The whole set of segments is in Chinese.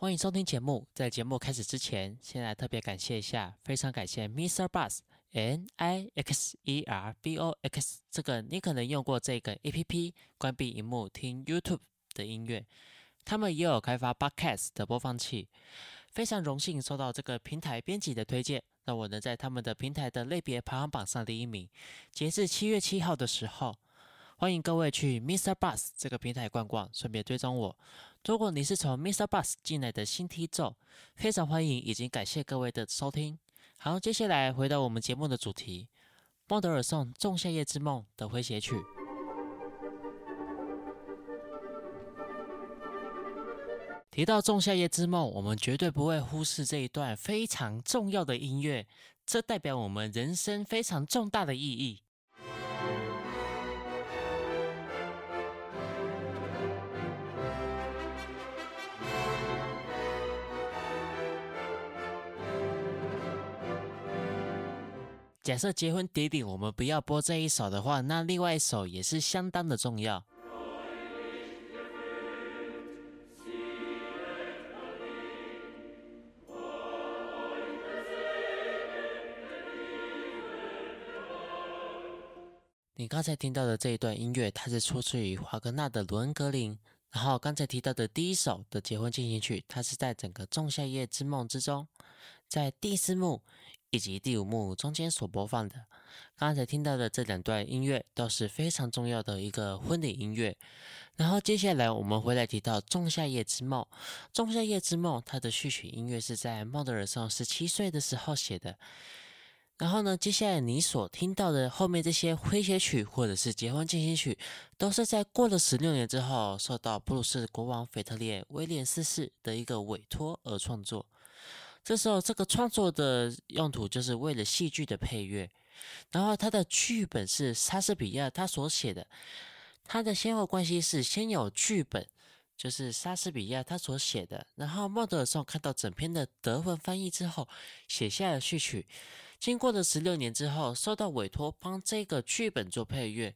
欢迎收听节目。在节目开始之前，先来特别感谢一下，非常感谢 mister bus N I X E R B O X 这个你可能用过这个 A P P 关闭荧幕听 YouTube 的音乐，他们也有开发 Podcast 的播放器。非常荣幸收到这个平台编辑的推荐，让我能在他们的平台的类别排行榜上第一名。截至七月七号的时候，欢迎各位去 Mr. Bus 这个平台逛逛，顺便追踪我。如果你是从 Mr. Bus 进来的新听众，非常欢迎，已经感谢各位的收听。好，接下来回到我们节目的主题，孟德尔颂《仲夏夜之梦》的诙谐曲。提到《仲夏夜之梦》，我们绝对不会忽视这一段非常重要的音乐，这代表我们人生非常重大的意义。假设结婚典礼我们不要播这一首的话，那另外一首也是相当的重要。你刚才听到的这一段音乐，它是出自于华格纳的《罗恩格林》，然后刚才提到的第一首的结婚进行曲，它是在整个《仲夏夜之梦》之中，在第四幕。以及第五幕中间所播放的，刚才听到的这两段音乐都是非常重要的一个婚礼音乐。然后接下来我们回来提到《仲夏夜之梦》，《仲夏夜之梦》它的序曲音乐是在孟德尔颂十七岁的时候写的。然后呢，接下来你所听到的后面这些诙谐曲或者是结婚进行曲，都是在过了十六年之后，受到布鲁士国王腓特烈威廉四世的一个委托而创作。这时候，这个创作的用途就是为了戏剧的配乐，然后他的剧本是莎士比亚他所写的，他的先后关系是先有剧本，就是莎士比亚他所写的，然后莫德尔颂看到整篇的德文翻译之后，写下了序曲，经过了十六年之后，受到委托帮这个剧本做配乐。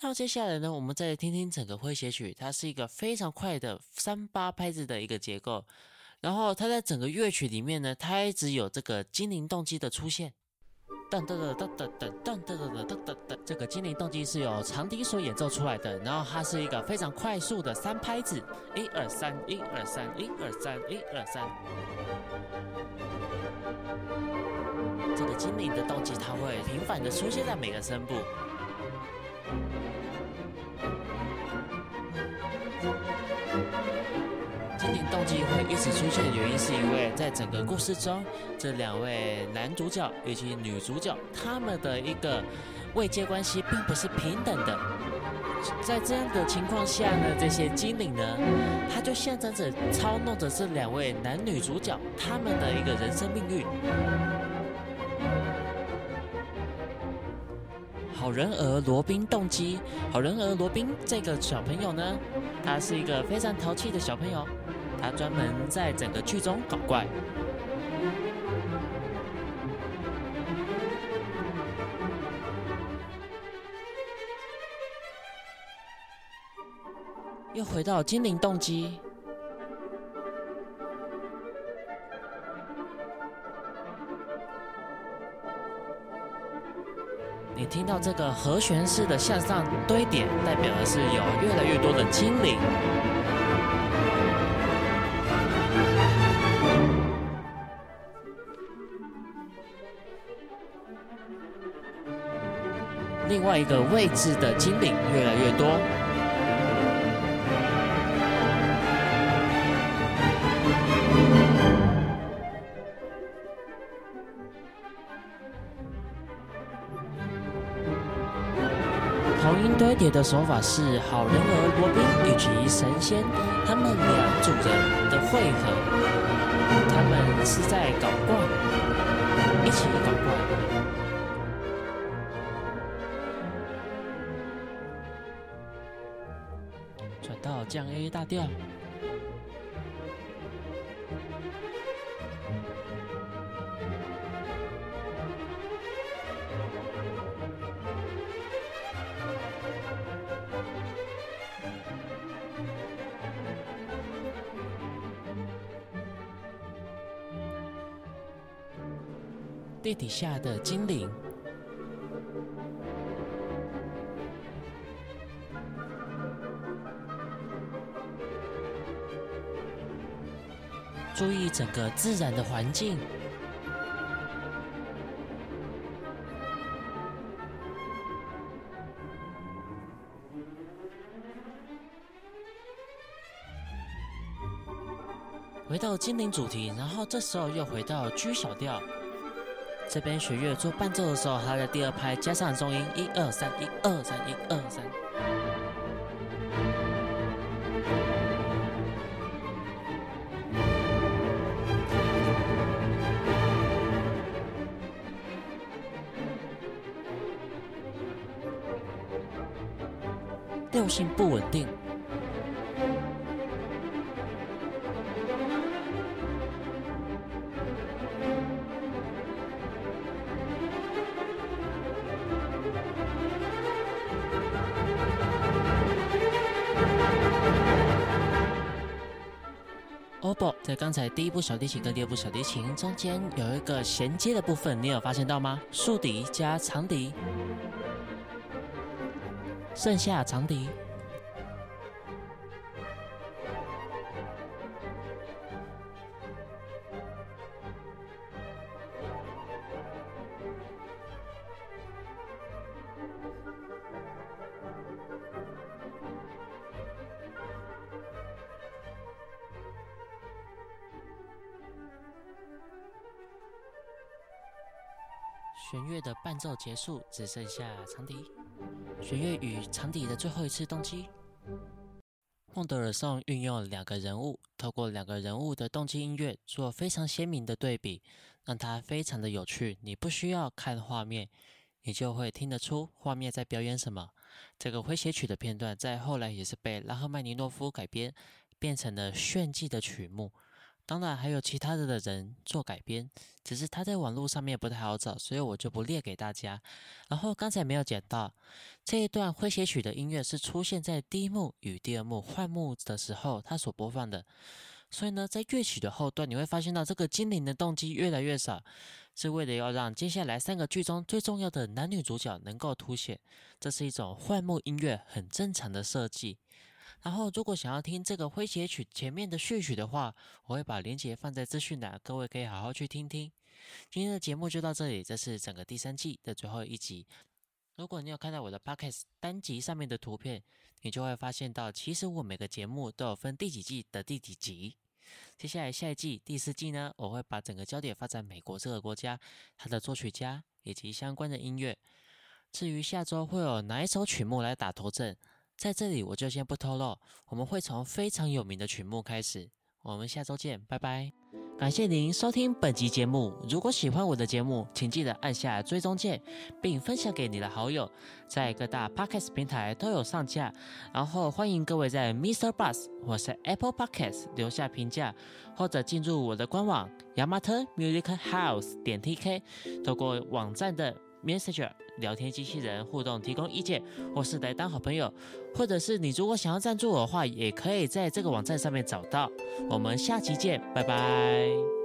那接下来呢，我们再来听听整个诙谐曲，它是一个非常快的三八拍子的一个结构。然后它在整个乐曲里面呢，它一直有这个精灵动机的出现，噔噔噔噔噔噔噔噔噔噔噔，这个精灵动机是由长笛所演奏出来的，然后它是一个非常快速的三拍子，一二三，一二三，一二三，一二三。这个精灵的动机它会频繁的出现在每个声部。动机会一直出现的原因，是因为在整个故事中，这两位男主角以及女主角他们的一个位阶关系并不是平等的。在这样的情况下呢，这些精灵呢，他就象征着操弄着这两位男女主角他们的一个人生命运。好人儿罗宾动机，好人儿罗宾这个小朋友呢，他是一个非常淘气的小朋友。他专门在整个剧中搞怪。又回到精灵动机。你听到这个和弦式的向上堆叠，代表的是有越来越多的精灵。另外一个位置的精灵越来越多。同音堆叠的手法是好人和罗宾以及神仙他们两组人的汇合，他们是在搞怪，一起搞怪。讲 AA 大调，地底下的精灵。整个自然的环境。回到精灵主题，然后这时候又回到 G 小调。这边弦乐做伴奏的时候，它在第二拍加上中音，一二三，一二三，一二三。调性不稳定。Obo 在刚才第一部小提琴跟第二部小提琴中间有一个衔接的部分，你有发现到吗？竖笛加长笛，剩下长笛。弦乐的伴奏结束，只剩下长笛。弦乐与长笛的最后一次动机。孟德尔颂运用两个人物，透过两个人物的动机音乐做非常鲜明的对比，让它非常的有趣。你不需要看画面，你就会听得出画面在表演什么。这个诙谐曲的片段在后来也是被拉赫曼尼诺夫改编，变成了炫技的曲目。当然还有其他的的人做改编，只是他在网络上面不太好找，所以我就不列给大家。然后刚才没有讲到这一段诙谐曲的音乐是出现在第一幕与第二幕换幕的时候，他所播放的。所以呢，在乐曲的后段，你会发现到这个精灵的动机越来越少，是为了要让接下来三个剧中最重要的男女主角能够凸显。这是一种换幕音乐很正常的设计。然后，如果想要听这个诙谐曲前面的序曲的话，我会把链接放在资讯栏，各位可以好好去听听。今天的节目就到这里，这是整个第三季的最后一集。如果你有看到我的 podcast 单集上面的图片，你就会发现到，其实我每个节目都有分第几季的第几集。接下来下一季第四季呢，我会把整个焦点放在美国这个国家，它的作曲家以及相关的音乐。至于下周会有哪一首曲目来打头阵？在这里我就先不透露，我们会从非常有名的曲目开始。我们下周见，拜拜！感谢您收听本集节目。如果喜欢我的节目，请记得按下追踪键，并分享给你的好友，在各大 Podcast 平台都有上架。然后欢迎各位在 Mr. Bus 或是 Apple Podcast 留下评价，或者进入我的官网 Yamato Music House 点 TK，透过网站的 Messenger。聊天机器人互动，提供意见，或是来当好朋友，或者是你如果想要赞助我的话，也可以在这个网站上面找到。我们下期见，拜拜。